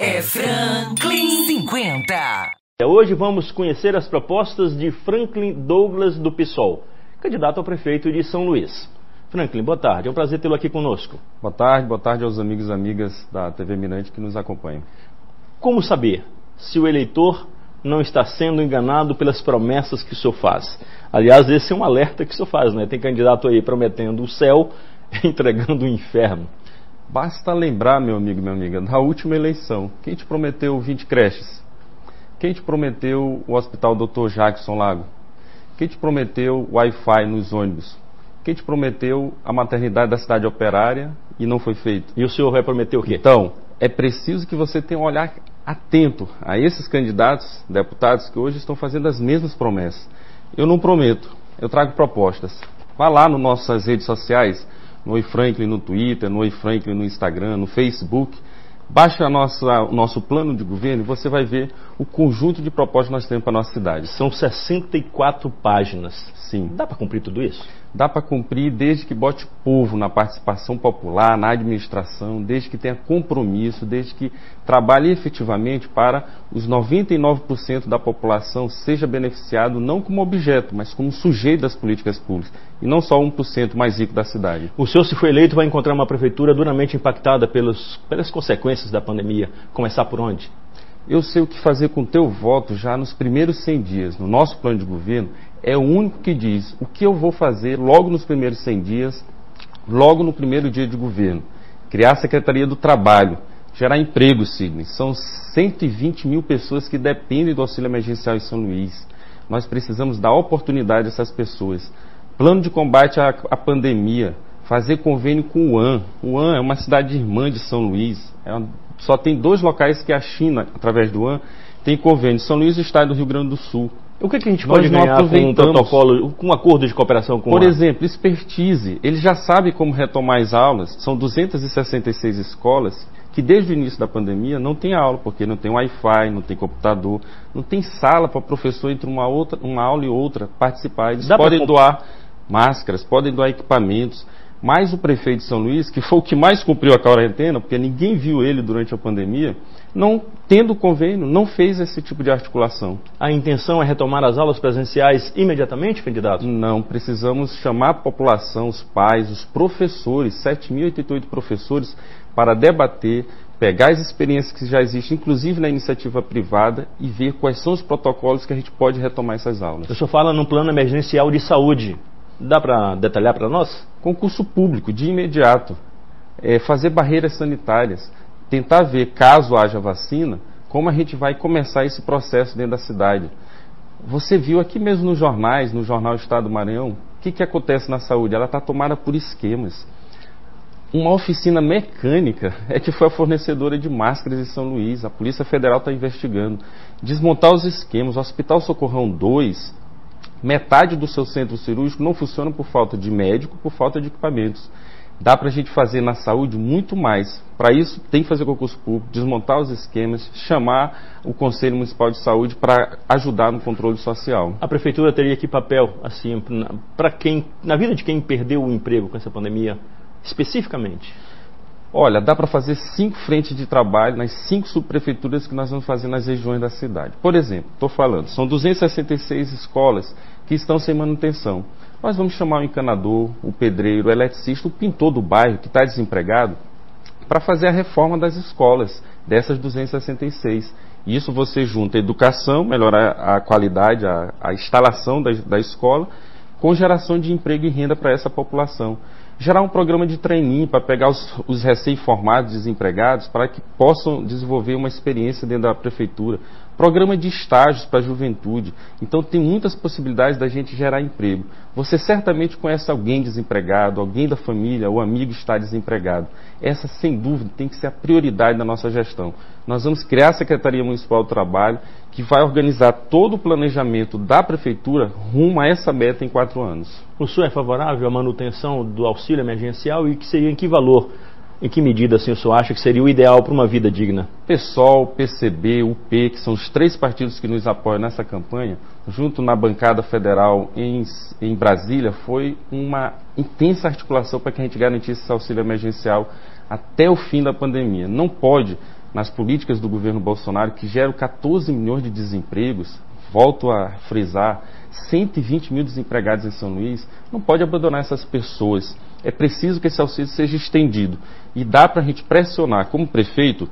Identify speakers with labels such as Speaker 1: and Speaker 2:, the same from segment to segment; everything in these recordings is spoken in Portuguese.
Speaker 1: É Franklin 50.
Speaker 2: Hoje vamos conhecer as propostas de Franklin Douglas do PSOL, candidato ao prefeito de São Luís. Franklin, boa tarde. É um prazer tê-lo aqui conosco.
Speaker 3: Boa tarde, boa tarde aos amigos e amigas da TV Mirante que nos acompanham.
Speaker 2: Como saber se o eleitor não está sendo enganado pelas promessas que o senhor faz? Aliás, esse é um alerta que o senhor faz, né? Tem candidato aí prometendo o céu, entregando o inferno.
Speaker 3: Basta lembrar, meu amigo minha amiga, da última eleição. Quem te prometeu 20 creches? Quem te prometeu o Hospital Dr. Jackson Lago? Quem te prometeu Wi-Fi nos ônibus? Quem te prometeu a maternidade da cidade operária e não foi feito?
Speaker 2: E o senhor vai prometer o quê?
Speaker 3: Então, é preciso que você tenha um olhar atento a esses candidatos, deputados, que hoje estão fazendo as mesmas promessas. Eu não prometo, eu trago propostas. Vá lá nas nossas redes sociais, no Oi Franklin no Twitter, no Oi Franklin no Instagram, no Facebook. Baixe a nossa, o nosso plano de governo e você vai ver o conjunto de propostas que nós temos para a nossa cidade.
Speaker 2: São 64 páginas.
Speaker 3: Sim.
Speaker 2: Dá para cumprir tudo isso?
Speaker 3: Dá para cumprir desde que bote povo na participação popular, na administração, desde que tenha compromisso, desde que trabalhe efetivamente para os 99% da população seja beneficiado não como objeto, mas como sujeito das políticas públicas. E não só 1% mais rico da cidade.
Speaker 2: O senhor, se for eleito, vai encontrar uma prefeitura duramente impactada pelos, pelas consequências da pandemia. Começar por onde?
Speaker 3: eu sei o que fazer com o teu voto já nos primeiros 100 dias. No nosso plano de governo, é o único que diz o que eu vou fazer logo nos primeiros 100 dias, logo no primeiro dia de governo. Criar a Secretaria do Trabalho, gerar emprego, Sidney. São 120 mil pessoas que dependem do auxílio emergencial em São Luís. Nós precisamos dar oportunidade a essas pessoas. Plano de combate à, à pandemia, fazer convênio com o AN. O AN é uma cidade irmã de São Luís. É uma, só tem dois locais que a China, através do AN, tem convênio. São Luís e o estado do Rio Grande do Sul.
Speaker 2: O que, é que a gente pode ganhar com um protocolo, com um acordo de cooperação com
Speaker 3: Por exemplo, expertise. Ele já sabe como retomar as aulas. São 266 escolas que desde o início da pandemia não tem aula, porque não tem Wi-Fi, não tem computador, não tem sala para o professor entre uma, outra, uma aula e outra participar. Eles Dá podem doar máscaras, podem doar equipamentos. Mas o prefeito de São Luís, que foi o que mais cumpriu a quarentena, porque ninguém viu ele durante a pandemia, não tendo convênio, não fez esse tipo de articulação.
Speaker 2: A intenção é retomar as aulas presenciais imediatamente, candidato?
Speaker 3: Não, precisamos chamar a população, os pais, os professores, 7.088 professores, para debater, pegar as experiências que já existem, inclusive na iniciativa privada, e ver quais são os protocolos que a gente pode retomar essas aulas.
Speaker 2: O senhor fala num plano emergencial de saúde. Dá para detalhar para nós?
Speaker 3: Concurso público, de imediato. É, fazer barreiras sanitárias. Tentar ver, caso haja vacina, como a gente vai começar esse processo dentro da cidade. Você viu aqui mesmo nos jornais, no Jornal Estado do Maranhão, o que, que acontece na saúde? Ela está tomada por esquemas. Uma oficina mecânica é que foi a fornecedora de máscaras em São Luís. A Polícia Federal está investigando. Desmontar os esquemas. O Hospital Socorrão 2 Metade do seu centro cirúrgico não funciona por falta de médico, por falta de equipamentos. Dá para a gente fazer na saúde muito mais. Para isso, tem que fazer concurso público, desmontar os esquemas, chamar o Conselho Municipal de Saúde para ajudar no controle social.
Speaker 2: A prefeitura teria que papel assim para quem na vida de quem perdeu o emprego com essa pandemia, especificamente?
Speaker 3: Olha, dá para fazer cinco frentes de trabalho nas cinco subprefeituras que nós vamos fazer nas regiões da cidade. Por exemplo, estou falando, são 266 escolas que estão sem manutenção. Nós vamos chamar o encanador, o pedreiro, o eletricista, o pintor do bairro que está desempregado para fazer a reforma das escolas, dessas 266. Isso você junta educação, melhorar a qualidade, a, a instalação da, da escola, com geração de emprego e renda para essa população gerar um programa de treininho para pegar os, os recém-formados desempregados para que possam desenvolver uma experiência dentro da prefeitura, programa de estágios para a juventude. Então tem muitas possibilidades da gente gerar emprego. Você certamente conhece alguém desempregado, alguém da família ou amigo está desempregado. Essa, sem dúvida, tem que ser a prioridade da nossa gestão. Nós vamos criar a Secretaria Municipal do Trabalho, que vai organizar todo o planejamento da prefeitura rumo a essa meta em quatro anos.
Speaker 2: O senhor é favorável à manutenção do auxílio emergencial e que seria em que valor? Em que medida assim, o senhor acha que seria o ideal para uma vida digna?
Speaker 3: PSOL, PCB, UP, que são os três partidos que nos apoiam nessa campanha, junto na bancada federal em, em Brasília, foi uma intensa articulação para que a gente garantisse esse auxílio emergencial até o fim da pandemia. Não pode nas políticas do governo Bolsonaro que geram 14 milhões de desempregos, volto a frisar, 120 mil desempregados em São Luís, não pode abandonar essas pessoas. É preciso que esse auxílio seja estendido. E dá para a gente pressionar, como prefeito,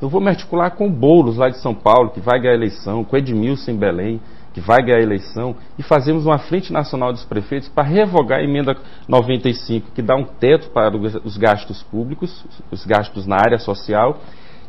Speaker 3: eu vou me articular com o Boulos lá de São Paulo, que vai ganhar a eleição, com Edmilson em Belém, que vai ganhar a eleição, e fazemos uma frente nacional dos prefeitos para revogar a emenda 95, que dá um teto para os gastos públicos, os gastos na área social,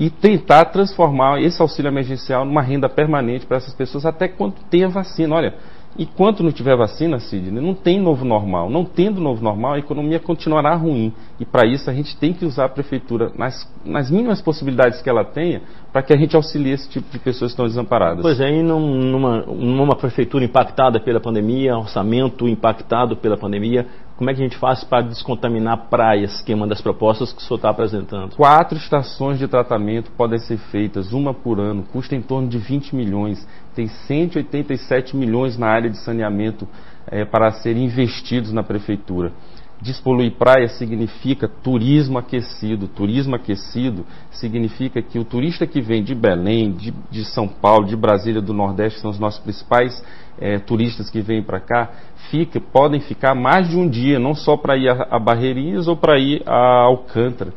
Speaker 3: e tentar transformar esse auxílio emergencial numa renda permanente para essas pessoas até quando tenha vacina. Olha, enquanto não tiver vacina, Sidney, não tem novo normal. Não tendo novo normal, a economia continuará ruim. E para isso a gente tem que usar a prefeitura nas, nas mínimas possibilidades que ela tenha para que a gente auxilie esse tipo de pessoas que estão desamparadas.
Speaker 2: Pois é, e numa, numa prefeitura impactada pela pandemia, orçamento impactado pela pandemia, como é que a gente faz para descontaminar praias, que é uma das propostas que o senhor está apresentando?
Speaker 3: Quatro estações de tratamento podem ser feitas, uma por ano, custa em torno de 20 milhões. Tem 187 milhões na área de saneamento é, para serem investidos na prefeitura. Despoluir praia significa turismo aquecido. Turismo aquecido significa que o turista que vem de Belém, de, de São Paulo, de Brasília, do Nordeste, que são os nossos principais é, turistas que vêm para cá, fica, podem ficar mais de um dia, não só para ir a, a Barreirinhas ou para ir a Alcântara.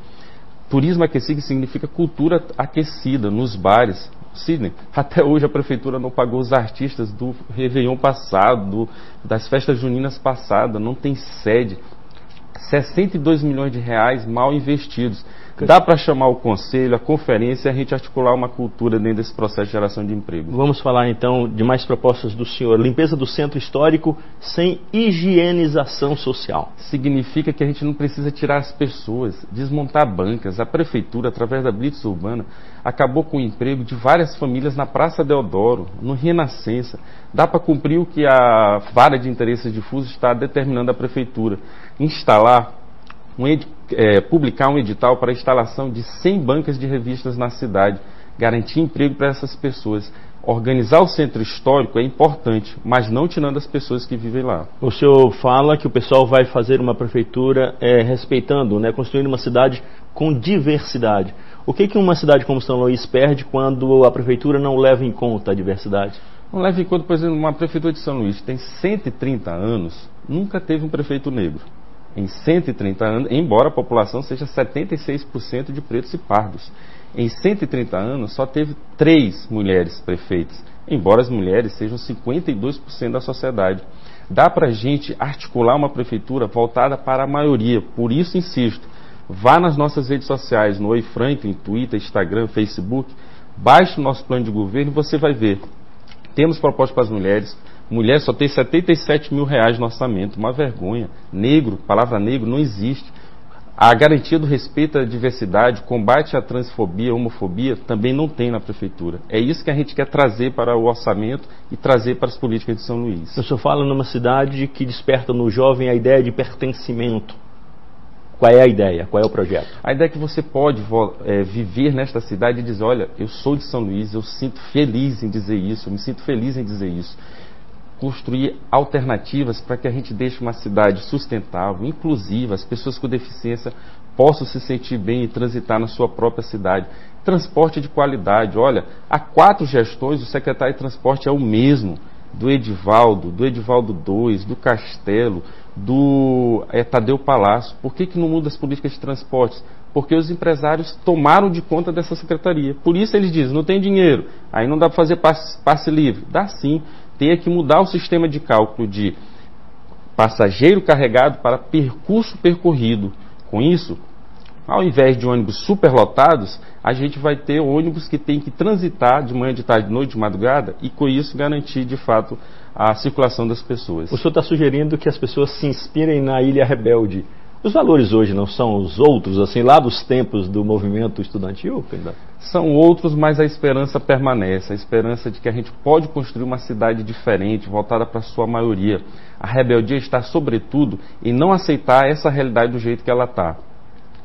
Speaker 3: Turismo aquecido significa cultura aquecida nos bares. Sidney, até hoje a prefeitura não pagou os artistas do Réveillon passado, do, das festas juninas passadas, não tem sede. 62 milhões de reais mal investidos. Dá para chamar o conselho, a conferência e a gente articular uma cultura dentro desse processo de geração de emprego.
Speaker 2: Vamos falar então de mais propostas do senhor. Limpeza do centro histórico sem higienização social.
Speaker 3: Significa que a gente não precisa tirar as pessoas, desmontar bancas. A prefeitura, através da Blitz Urbana, acabou com o emprego de várias famílias na Praça Deodoro, no Renascença. Dá para cumprir o que a vara de interesses difusos está determinando a prefeitura. Instalar um é, publicar um edital para a instalação de 100 bancas de revistas na cidade, garantir emprego para essas pessoas. Organizar o centro histórico é importante, mas não tirando as pessoas que vivem lá.
Speaker 2: O senhor fala que o pessoal vai fazer uma prefeitura é, respeitando, né, construindo uma cidade com diversidade. O que, que uma cidade como São Luís perde quando a prefeitura não leva em conta a diversidade?
Speaker 3: Não leva em conta, por exemplo, uma prefeitura de São Luís que tem 130 anos, nunca teve um prefeito negro em 130 anos, embora a população seja 76% de pretos e pardos. Em 130 anos, só teve três mulheres prefeitas, embora as mulheres sejam 52% da sociedade. Dá para a gente articular uma prefeitura voltada para a maioria, por isso insisto, vá nas nossas redes sociais, no Oi Franklin, Twitter, Instagram, Facebook, baixe o nosso plano de governo e você vai ver. Temos propostas para as mulheres, Mulher só tem 77 mil reais no orçamento, uma vergonha. Negro, palavra negro, não existe. A garantia do respeito à diversidade, combate à transfobia, homofobia, também não tem na prefeitura. É isso que a gente quer trazer para o orçamento e trazer para as políticas de São Luís.
Speaker 2: O senhor fala numa cidade que desperta no jovem a ideia de pertencimento. Qual é a ideia? Qual é o projeto?
Speaker 3: A ideia é que você pode é, viver nesta cidade e dizer: olha, eu sou de São Luís, eu sinto feliz em dizer isso, eu me sinto feliz em dizer isso construir alternativas para que a gente deixe uma cidade sustentável, inclusiva, as pessoas com deficiência possam se sentir bem e transitar na sua própria cidade. Transporte de qualidade. Olha, há quatro gestões, o secretário de transporte é o mesmo. Do Edivaldo, do Edivaldo II, do Castelo, do é, Tadeu Palácio. Por que, que não muda as políticas de transportes? Porque os empresários tomaram de conta dessa secretaria. Por isso eles dizem, não tem dinheiro, aí não dá para fazer passe, passe livre. Dá sim tenha que mudar o sistema de cálculo de passageiro carregado para percurso percorrido. Com isso, ao invés de ônibus superlotados, a gente vai ter ônibus que tem que transitar de manhã, de tarde, de noite, de madrugada e com isso garantir de fato a circulação das pessoas.
Speaker 2: O senhor está sugerindo que as pessoas se inspirem na Ilha Rebelde. Os valores hoje não são os outros, assim, lá dos tempos do movimento estudantil?
Speaker 3: São outros, mas a esperança permanece. A esperança de que a gente pode construir uma cidade diferente, voltada para a sua maioria. A rebeldia está, sobretudo, em não aceitar essa realidade do jeito que ela está.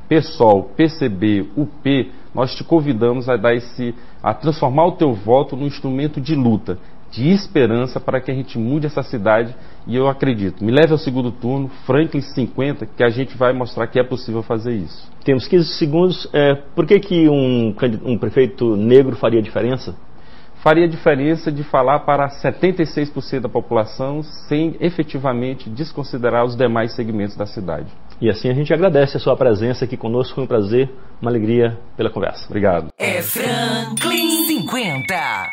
Speaker 3: PSOL, PCB, UP, nós te convidamos a dar esse, a transformar o teu voto num instrumento de luta. De esperança para que a gente mude essa cidade e eu acredito, me leve ao segundo turno, Franklin 50, que a gente vai mostrar que é possível fazer isso.
Speaker 2: Temos 15 segundos. É, por que, que um, um prefeito negro faria diferença?
Speaker 3: faria diferença de falar para 76% da população sem efetivamente desconsiderar os demais segmentos da cidade.
Speaker 2: E assim a gente agradece a sua presença aqui conosco, foi um prazer, uma alegria pela conversa. Obrigado.
Speaker 1: É Franklin 50.